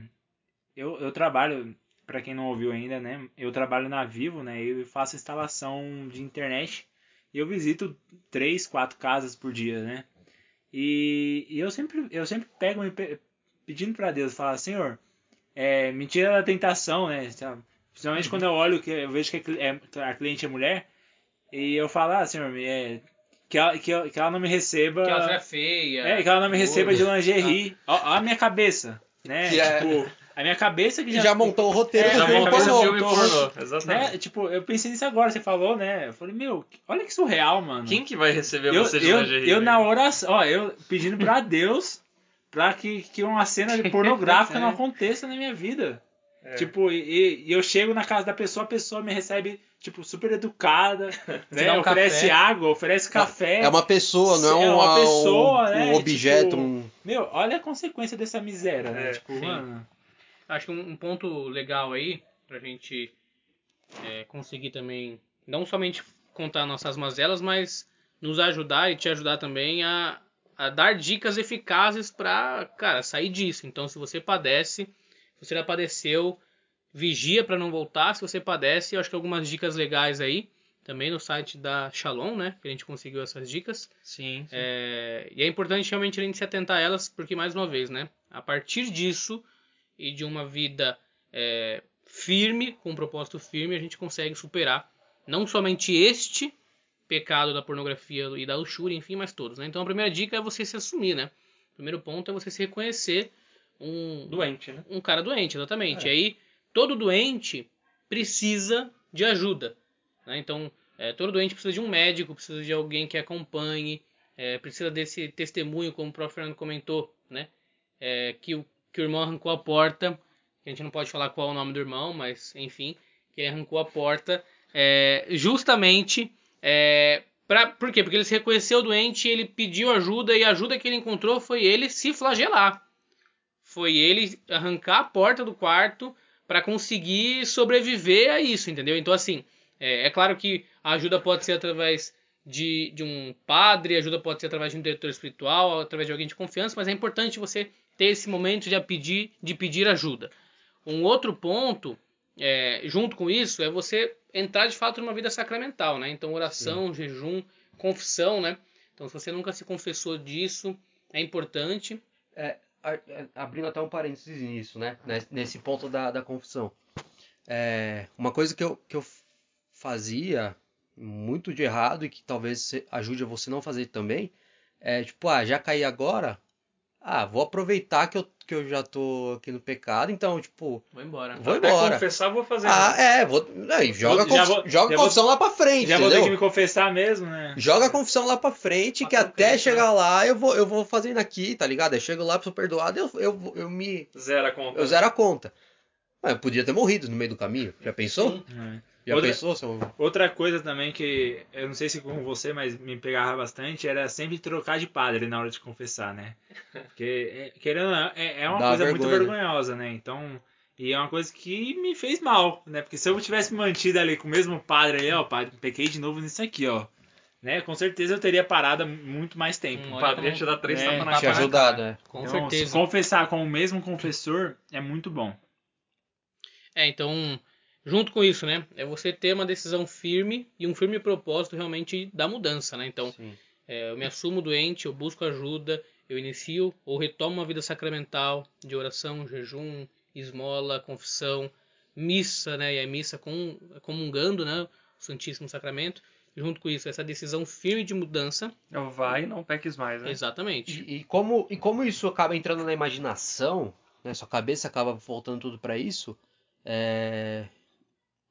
Speaker 2: eu, eu trabalho, para quem não ouviu ainda, né? Eu trabalho na Vivo, né? Eu faço instalação de internet e eu visito três, quatro casas por dia, né? E, e eu sempre eu sempre pego me pe- pedindo para Deus, falar, Senhor, é, me tira da tentação, né? Principalmente quando eu olho que eu vejo que a é- a cliente é mulher e eu falo, ah, Senhor, me- é, que, ela, que, ela- que ela não me receba.
Speaker 4: Que ela seja feia.
Speaker 2: É, que ela não me receba de lingerie. Ó, ó a minha cabeça, né?
Speaker 6: Que é-
Speaker 2: Tipo, a minha cabeça que já,
Speaker 6: já montou o roteiro
Speaker 2: É,
Speaker 6: do
Speaker 2: já
Speaker 6: filme
Speaker 2: montou o
Speaker 6: pornô.
Speaker 5: filme
Speaker 2: pornô.
Speaker 5: pornô, exatamente.
Speaker 2: né? Tipo, eu pensei nisso agora, você falou, né? Eu falei, meu, olha que surreal, mano.
Speaker 5: Quem que vai receber
Speaker 2: eu,
Speaker 5: você de
Speaker 2: eu,
Speaker 5: lingerie?
Speaker 2: eu
Speaker 5: né?
Speaker 2: na oração, ó, eu pedindo pra Deus pra que, que uma cena pornográfica não aconteça na minha vida.
Speaker 5: É.
Speaker 2: Tipo, e, e eu chego na casa da pessoa, a pessoa me recebe, tipo, super educada, né?
Speaker 4: um
Speaker 2: oferece
Speaker 4: café.
Speaker 2: água, oferece café.
Speaker 6: É uma pessoa, não é,
Speaker 2: É
Speaker 6: uma,
Speaker 2: uma pessoa,
Speaker 6: um,
Speaker 2: né?
Speaker 6: um objeto.
Speaker 2: Tipo,
Speaker 6: um-
Speaker 2: Meu, olha a consequência dessa miséria, né?
Speaker 5: É,
Speaker 2: tipo,
Speaker 4: sim.
Speaker 2: mano.
Speaker 4: Acho que um, um ponto legal aí, pra gente é, conseguir também, não somente contar nossas mazelas, mas nos ajudar e te ajudar também a, a dar dicas eficazes pra, cara, sair disso. Então, se você padece, se você já padeceu, vigia pra não voltar. Se você padece, eu acho que algumas dicas legais aí, também no site da Shalom, né, que a gente conseguiu essas dicas.
Speaker 5: Sim, sim.
Speaker 4: É, e é importante realmente a gente se atentar a elas, porque, mais uma vez, né? A partir disso e de uma vida é, firme, com um propósito firme, a gente consegue superar não somente este pecado da pornografia e da luxúria, enfim, mas todos. Né? Então a primeira dica é você se assumir, né? O primeiro ponto é você se reconhecer um,
Speaker 5: Doente, né?
Speaker 4: um cara doente, exatamente. E aí, todo doente precisa de ajuda. né? Então, é, todo doente precisa de um médico, precisa de alguém que acompanhe, é, precisa desse testemunho, como o próprio Fernando comentou, né? É, que, o, que o irmão arrancou a porta, a gente não pode falar qual é o nome do irmão, mas enfim, que ele arrancou a porta é, justamente é, pra, por quê? Porque ele se reconheceu doente, ele pediu ajuda e a ajuda que ele encontrou foi ele se flagelar foi ele arrancar a porta do quarto para conseguir sobreviver a isso, entendeu? Então, assim, é, é claro que a ajuda pode ser através de, de um padre, a ajuda pode ser através de um diretor espiritual, através de alguém de confiança, mas é importante você ter esse momento de pedir, de pedir ajuda. Um outro ponto, é, junto com isso, é você entrar de fato numa vida sacramental, né? Então, oração, jejum, confissão, né? Então, se você nunca se confessou disso, é importante.
Speaker 6: a- a- abrindo até um parênteses nisso, né? Nes- Nesse ponto da, da confissão. É, uma coisa que eu, que eu fazia muito de errado e que talvez se- ajude a você não fazer também é tipo, ah, já caí agora? Ah, vou aproveitar que eu, que eu já tô aqui no pecado, então, tipo,
Speaker 4: Vou embora.
Speaker 6: vou
Speaker 5: Até
Speaker 6: embora.
Speaker 5: confessar, vou fazer.
Speaker 6: Ah,
Speaker 5: né?
Speaker 6: é, vou. Aí, joga conf-
Speaker 2: vou-
Speaker 6: joga a
Speaker 2: vou-
Speaker 6: confissão lá pra frente,
Speaker 2: Já vou ter
Speaker 6: entendeu?
Speaker 2: que me confessar mesmo, né?
Speaker 6: Joga a confissão lá pra frente, que até chegar lá eu vou, eu vou fazendo aqui, tá ligado? Eu chego lá, sou perdoado, eu, eu, eu me.
Speaker 5: Zero a conta.
Speaker 6: Eu zero a conta. Mas eu podia ter morrido no meio do caminho. Já pensou?
Speaker 2: É.
Speaker 6: Já
Speaker 2: Outra-
Speaker 6: pensou? Se eu...
Speaker 2: Outra coisa também que eu não sei se com você, mas me pegava bastante, era sempre trocar de padre na hora de confessar, né? Porque, é, querendo é, é uma
Speaker 6: Dá
Speaker 2: coisa muito
Speaker 6: vergonha, né?
Speaker 2: vergonhosa, né? Então, e é uma coisa que me fez mal, né? Porque se eu tivesse mantido ali com o mesmo padre ali, ó, padre, pequei de novo nisso aqui, ó. Né? Com certeza eu teria parado muito mais tempo.
Speaker 4: Hum,
Speaker 5: O padre ia te dar três
Speaker 2: É,
Speaker 5: tapas na
Speaker 6: ajudado, é.
Speaker 4: Com
Speaker 2: Então, se
Speaker 4: certeza.
Speaker 2: confessar com o mesmo confessor é muito bom.
Speaker 4: É, então, junto com isso, né? É você ter uma decisão firme e um firme propósito realmente da mudança, né? Então, é, eu me assumo doente, eu busco ajuda, eu inicio ou retomo uma vida sacramental de oração, jejum, esmola, confissão, missa, né? E a missa com, comungando, né? O Santíssimo Sacramento. Junto com isso, essa decisão firme de mudança.
Speaker 5: Vai e não peques mais, né?
Speaker 4: Exatamente.
Speaker 6: E, e como, e como isso acaba entrando na imaginação, né? Sua cabeça acaba voltando tudo pra isso. É...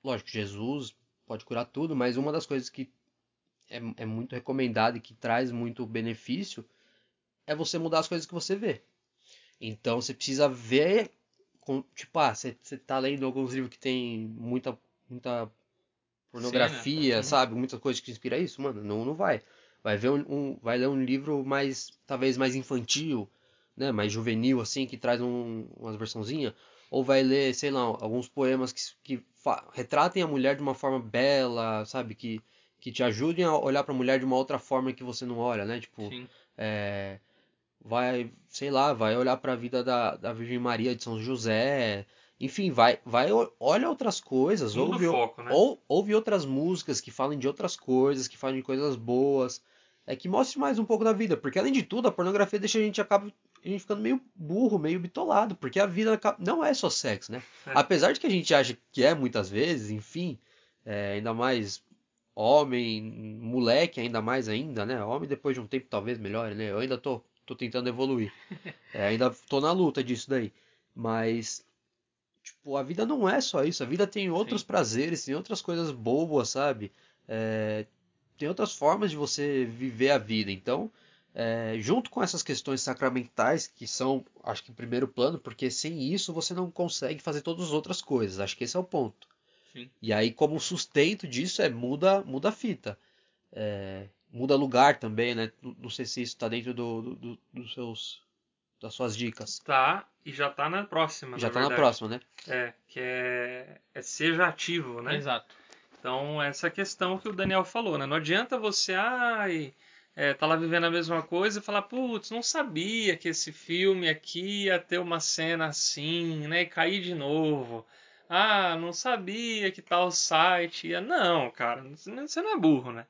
Speaker 6: Lógico, Jesus pode curar tudo, mas uma das coisas que é, é muito recomendado e que traz muito benefício é você mudar as coisas que você vê. Então você precisa ver, tipo, ah, você, você tá lendo alguns livros que tem muita muita pornografia,
Speaker 4: Cena.
Speaker 6: sabe? Muita coisa que inspira isso, mano, não, não vai. Vai ver um, um- vai ler um livro mais, talvez mais infantil, né? Mais juvenil, assim, que traz um, umas versãozinha. Ou vai ler, sei lá, alguns poemas que, que retratem a mulher de uma forma bela, sabe? Que, que te ajudem a olhar pra mulher de uma outra forma que você não olha, né? Tipo,
Speaker 4: Sim.
Speaker 6: é, vai, sei lá, vai olhar para a vida da, da Virgem Maria de São José, enfim, vai, vai olha outras coisas, ouve,
Speaker 5: foco, né?
Speaker 6: ou, ouve outras músicas que falem de outras coisas, que falem de coisas boas, é que mostre mais um pouco da vida, porque além de tudo, a pornografia deixa a gente acaba a gente ficando meio burro, meio bitolado, porque a vida não é só sexo, né?
Speaker 5: É.
Speaker 6: Apesar de que a gente acha que é muitas vezes, enfim, é, ainda mais homem, moleque ainda mais ainda, né? Homem depois de um tempo talvez melhore, né? Eu ainda tô, tô tentando evoluir. É, ainda tô na luta disso daí. Mas, tipo, a vida não é só isso. A vida tem outros
Speaker 4: Sim.
Speaker 6: prazeres, tem outras coisas boas, sabe? É, tem outras formas de você viver a vida. Então, é, junto com essas questões sacramentais, que são, acho que em primeiro plano, porque sem isso você não consegue fazer todas as outras coisas. Acho que esse é o ponto.
Speaker 4: Sim.
Speaker 6: E aí, como sustento disso, é muda, muda a fita. É, muda lugar também, né? Não sei se isso tá dentro do, do- do- dos seus, das suas dicas.
Speaker 5: Tá, e já tá na próxima,
Speaker 6: Já
Speaker 5: na
Speaker 6: tá na
Speaker 5: verdade.
Speaker 6: próxima, né?
Speaker 5: É, que é, é seja ativo, né?
Speaker 4: Exato.
Speaker 5: Então, essa questão que o Daniel falou, né? Não adianta você, ai, é, tá lá vivendo a mesma coisa e falar, putz, não sabia que esse filme aqui ia ter uma cena assim, né? E cair de novo. Ah, não sabia que tal site ia. Não, cara, você não é burro, né?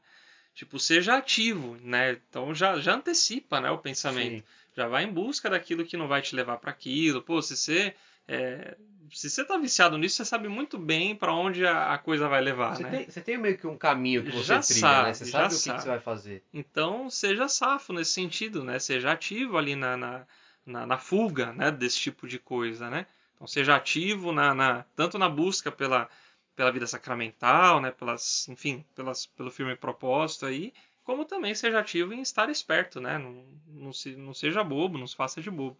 Speaker 5: Tipo, seja ativo, né? Então já, já antecipa, né, o pensamento.
Speaker 6: Sim.
Speaker 5: Já vai em busca daquilo que não vai te levar para aquilo. Pô, se você é, se você tá viciado nisso, você sabe muito bem para onde a, coisa vai levar,
Speaker 6: Você,
Speaker 5: né?
Speaker 6: tem, você tem meio que um caminho que você
Speaker 5: Já
Speaker 6: trilha,
Speaker 5: sabe,
Speaker 6: né? Você sabe o que, que você vai fazer.
Speaker 5: Então, seja safo nesse sentido, né? Seja ativo ali na, na, na, na fuga, né? Desse tipo de coisa, né? Então, seja ativo na, na- tanto na busca pela, pela vida sacramental, né? Pelas, enfim, pelas, pelo firme propósito aí, como também seja ativo em estar esperto, né? Não, não, se, não seja bobo, não se faça de bobo.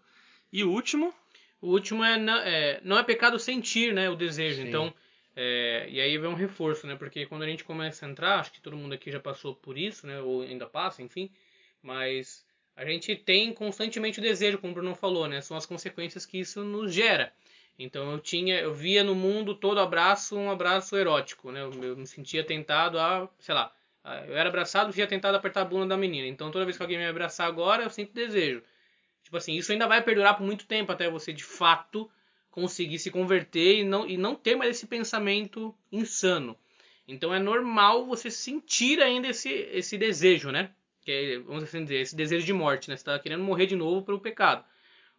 Speaker 5: E último,
Speaker 4: O último é, na- é, não é pecado sentir, né, o desejo.
Speaker 6: Sim.
Speaker 4: Então, é, e aí vem um reforço, né? Porque quando a gente começa a entrar, acho que todo mundo aqui já passou por isso, né? Ou ainda passa, enfim. Mas a gente tem constantemente o desejo, como o Bruno falou, né? São as consequências que isso nos gera. Então eu tinha, eu via no mundo todo abraço um abraço erótico, né? Eu, eu me sentia tentado a, sei lá, eu era abraçado, tinha tentado apertar a bunda da menina. Então toda vez que alguém me abraçar agora, eu sinto desejo. Tipo assim, isso ainda vai perdurar por muito tempo até você de fato conseguir se converter e não, e não ter mais esse pensamento insano. Então é normal você sentir ainda esse, esse desejo, né? Que é, vamos assim dizer, esse desejo de morte, né? Você está querendo morrer de novo pelo pecado.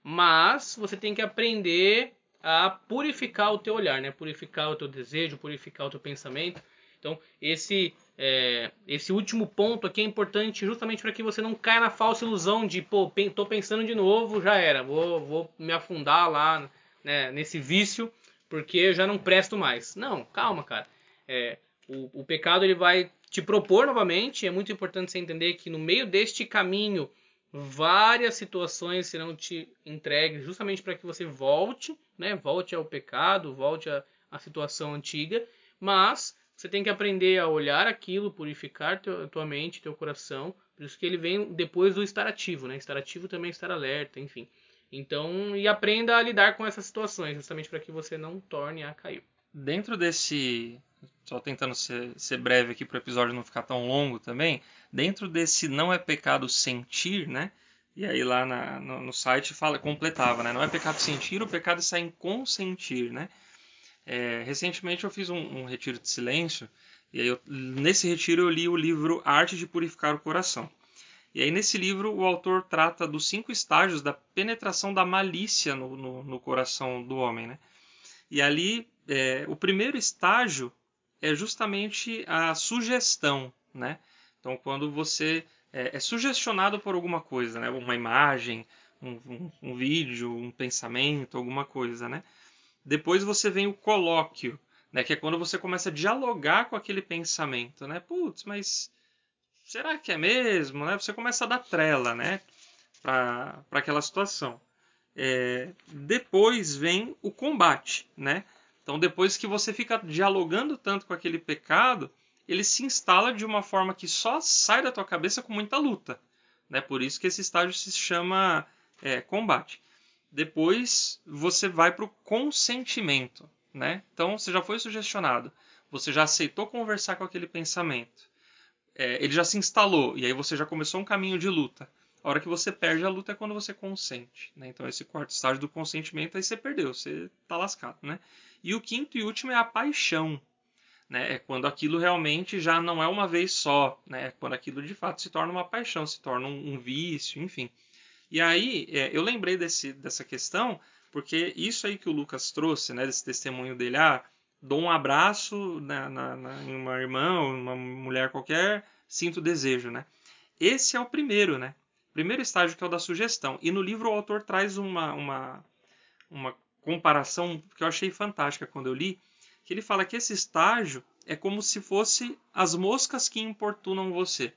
Speaker 4: Mas você tem que aprender a purificar o teu olhar, né? Purificar o teu desejo, purificar o teu pensamento. Então, esse é, esse último ponto aqui é importante justamente para que você não caia na falsa ilusão de, pô, tô pensando de novo, já era, vou, vou me afundar lá né, nesse vício porque eu já não presto mais. Não, calma, cara. É, o, o pecado ele vai te propor novamente. É muito importante você entender que no meio deste caminho várias situações serão te entregues justamente para que você volte, né? Volte ao pecado, volte à situação antiga, mas você tem que aprender a olhar aquilo, purificar teu, tua mente, teu coração. Por isso que ele vem depois do estar ativo, né? Estar ativo também é estar alerta, enfim. Então, e aprenda a lidar com essas situações, justamente para que você não torne a cair.
Speaker 5: dentro desse. Só tentando ser, ser breve aqui para o episódio não ficar tão longo também. Dentro desse não é pecado sentir, né? E aí lá na- no, no site fala, completava, né? Não é pecado sentir, o pecado está em consentir, né? É, recentemente eu fiz um, um retiro de silêncio. E aí eu- nesse retiro eu li o livro Arte de Purificar o Coração. E aí nesse livro o autor trata dos cinco estágios da penetração da malícia no, no, no coração do homem, né? E ali é, o primeiro estágio é justamente a sugestão, né? Então quando você é, é sugestionado por alguma coisa, né? Uma imagem, um, um, um vídeo, um pensamento, alguma coisa, né? Depois você vem o colóquio, né? Que é quando você começa a dialogar com aquele pensamento, né? Putz, mas será que é mesmo, né? Você começa a dar trela, né? Para aquela situação. É, depois vem o combate, né? Então, depois que você fica dialogando tanto com aquele pecado, ele se instala de uma forma que só sai da tua cabeça com muita luta. Né? Por isso que esse estágio se chama é, combate. Depois você vai para o consentimento. Né? Então, você já foi sugestionado. Você já aceitou conversar com aquele pensamento. É, ele já se instalou. E aí você já começou um caminho de luta. A hora que você perde a luta é quando você consente. Né? Então, esse quarto estágio do consentimento, aí você perdeu, você tá lascado. Né? E o quinto e último é a paixão. Né? É quando aquilo realmente já não é uma vez só. Né? É quando aquilo de fato se torna uma paixão, se torna um, um vício, enfim. E aí, é, eu lembrei desse, dessa questão, porque isso aí que o Lucas trouxe, né, desse testemunho dele, ah, dou um abraço na, na, na, em uma irmã ou uma mulher qualquer, sinto desejo, né? Esse é o primeiro, né? Primeiro estágio que é o da sugestão. E no livro o autor traz uma, uma, uma comparação que eu achei fantástica quando eu li, que ele fala que esse estágio é como se fosse as moscas que importunam você.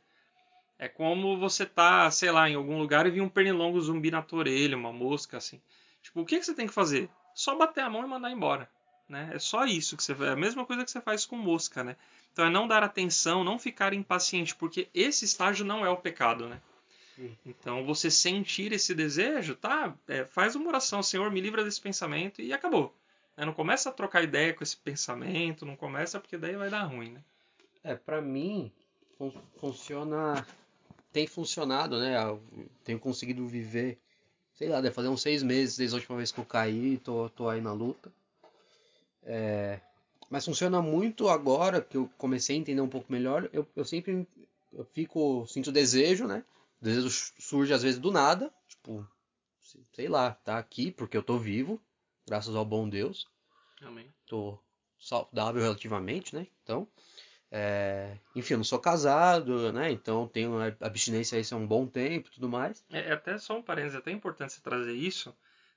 Speaker 5: É como você tá, sei lá, em algum lugar e vir um pernilongo zumbi na tua orelha, uma mosca assim. Tipo, o que, que você tem que fazer? Só bater a mão e mandar embora. Né? É só isso que você faz. É a mesma coisa que você faz com mosca, né? Então é não dar atenção, não ficar impaciente, porque esse estágio não é o pecado, né? Então você sentir esse desejo, tá? É, faz uma oração, Senhor, me livra desse pensamento e acabou. Né? Não começa a trocar ideia com esse pensamento, não começa porque daí vai dar ruim, né?
Speaker 6: É, pra mim, fun funciona. Tem funcionado, né? Eu tenho conseguido viver, sei lá, deve fazer uns seis meses desde a última vez que eu caí, tô, tô aí na luta. É, mas funciona muito agora que eu comecei a entender um pouco melhor. Eu, eu sempre eu fico, sinto desejo, né? O desejo surge às vezes do nada, tipo, sei lá, tá aqui porque eu tô vivo, graças ao bom Deus.
Speaker 4: Amém.
Speaker 6: Tô saudável relativamente, né? Então, é, enfim, eu não sou casado, né? Então tenho abstinência aí há um bom tempo e tudo mais.
Speaker 5: É, é até só um parênteses, é até importante você trazer isso,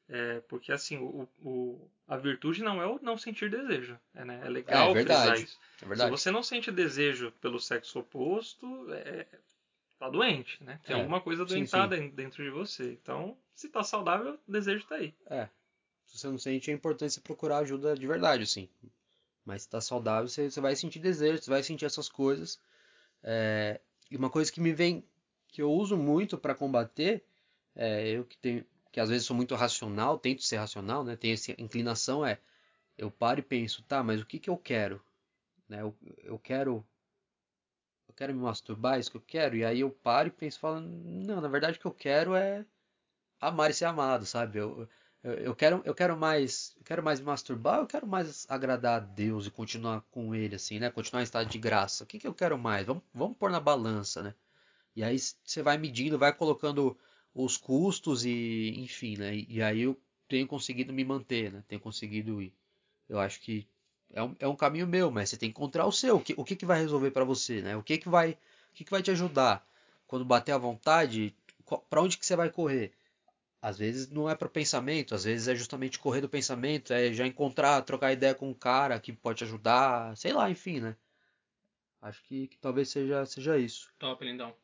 Speaker 5: é, porque assim, o, o, a virtude não é o não sentir desejo. É, né? é legal
Speaker 6: É verdade,
Speaker 5: frisar isso.
Speaker 6: É verdade.
Speaker 5: Se você não sente desejo pelo sexo oposto, é, tá doente, né? Tem
Speaker 6: É,
Speaker 5: alguma coisa
Speaker 6: sim,
Speaker 5: doentada dentro de você. Então, se tá saudável, o desejo tá aí.
Speaker 6: É. Se você não sente, é importante você procurar ajuda de verdade, assim. Mas se tá saudável, você, você vai sentir desejo, você vai sentir essas coisas. É, e uma coisa que me vem, que eu uso muito para combater, é, eu que tenho, que às vezes sou muito racional, tento ser racional, né? Tenho essa inclinação, é, eu paro e penso, tá, mas o que que eu quero? Né? Eu, eu quero eu quero me masturbar, é isso que eu quero? E aí eu paro e penso, falo, não, na verdade o que eu quero é amar e ser amado, sabe? Eu, eu, eu quero, eu quero mais, eu quero mais me masturbar, eu quero mais agradar a Deus e continuar com Ele, assim, né? Continuar em estado de graça. O que que eu quero mais? Vamos, vamos pôr na balança, né? E aí você vai medindo, vai colocando os custos e, enfim, né? E, e aí eu tenho conseguido me manter, né? Tenho conseguido ir. Eu acho que é um, é um caminho meu, mas você tem que encontrar o seu. O que, o que, que vai resolver para você, né? O que que vai, o que que vai te ajudar quando bater à vontade? Para onde que você vai correr? Às vezes não é para pensamento, às vezes é justamente correr do pensamento, é já encontrar, trocar ideia com um cara que pode te ajudar, sei lá, enfim, né? Acho que, que talvez seja, seja isso.
Speaker 4: Top, lindão.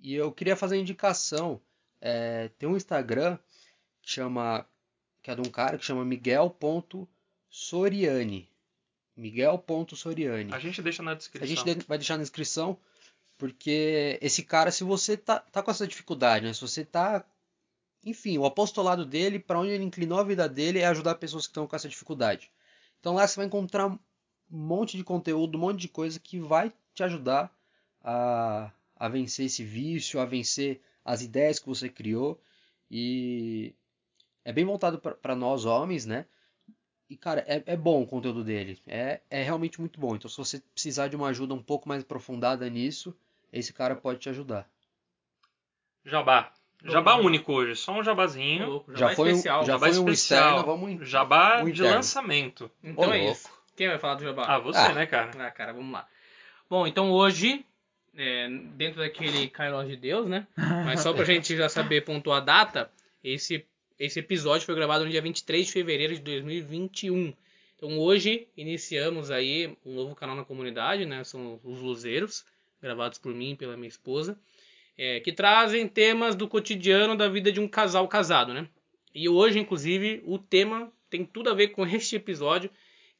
Speaker 6: E eu queria fazer uma indicação. é, tem um Instagram que chama. que é de um cara que chama Miguel.soriani. Miguel.soriani.
Speaker 5: A gente deixa na
Speaker 6: A
Speaker 5: descrição.
Speaker 6: gente de- vai deixar na descrição, porque esse cara, se você tá, tá com essa dificuldade, né? Se você tá. Enfim, o apostolado dele, para onde ele inclinou a vida dele, é ajudar pessoas que estão com essa dificuldade. Então lá você vai encontrar um monte de conteúdo, um monte de coisa que vai te ajudar a, a vencer esse vício, a vencer as ideias que você criou. E é bem voltado para nós homens, né? E, cara, é, é bom o conteúdo dele. É, é realmente muito bom. Então, se você precisar de uma ajuda um pouco mais aprofundada nisso, esse cara pode te ajudar.
Speaker 5: Jabá. Jabá único hoje, só um jabazinho.
Speaker 4: louco,
Speaker 6: Já
Speaker 4: vai
Speaker 6: foi um-
Speaker 4: especial.
Speaker 6: já
Speaker 5: Jabá
Speaker 6: foi um
Speaker 5: especial.
Speaker 6: externo, vamos
Speaker 5: Jabá
Speaker 6: um
Speaker 5: de lançamento.
Speaker 4: Então
Speaker 6: Ô,
Speaker 4: é
Speaker 6: louco.
Speaker 4: isso. Quem vai falar do Jabá?
Speaker 5: Ah, você,
Speaker 6: Ah.
Speaker 5: né, cara?
Speaker 4: Ah, cara, vamos lá. Bom, então hoje, é, dentro daquele Kairos de Deus, né? Mas só pra gente já saber pontuar a data, esse, esse episódio foi gravado no dia 23 de fevereiro de 2021. Então hoje iniciamos aí um novo canal na comunidade, né? São os Luzeiros, gravados por mim e pela minha esposa, é, que trazem temas do cotidiano da vida de um casal casado, né? E hoje, inclusive, o tema tem tudo a ver com este episódio,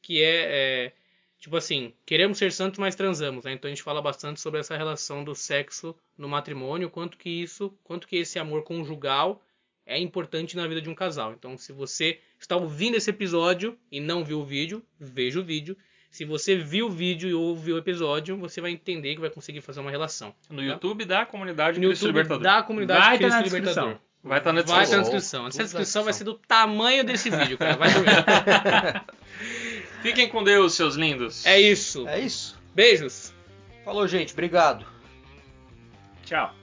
Speaker 4: que é, é, tipo assim, queremos ser santos, mas transamos, né? Então a gente fala bastante sobre essa relação do sexo no matrimônio, quanto que isso, quanto que esse amor conjugal é importante na vida de um casal. Então, se você está ouvindo esse episódio e não viu o vídeo, veja o vídeo. Se você viu o vídeo e ouviu o episódio, você vai entender que vai conseguir fazer uma relação.
Speaker 5: No YouTube da comunidade
Speaker 4: No
Speaker 5: Cristo
Speaker 4: YouTube
Speaker 5: Libertador.
Speaker 4: da comunidade
Speaker 2: Vai tá
Speaker 4: Cristo
Speaker 2: na
Speaker 4: Libertador.
Speaker 2: descrição.
Speaker 5: Vai estar na
Speaker 4: Vai estar na
Speaker 5: descrição.
Speaker 4: descrição. Essa descrição vai ser
Speaker 6: descrição.
Speaker 4: do tamanho desse vídeo, cara. Vai dormir.
Speaker 5: Fiquem com Deus, seus lindos.
Speaker 4: É isso.
Speaker 6: É isso.
Speaker 4: Beijos.
Speaker 6: Falou, gente. Obrigado.
Speaker 2: Tchau.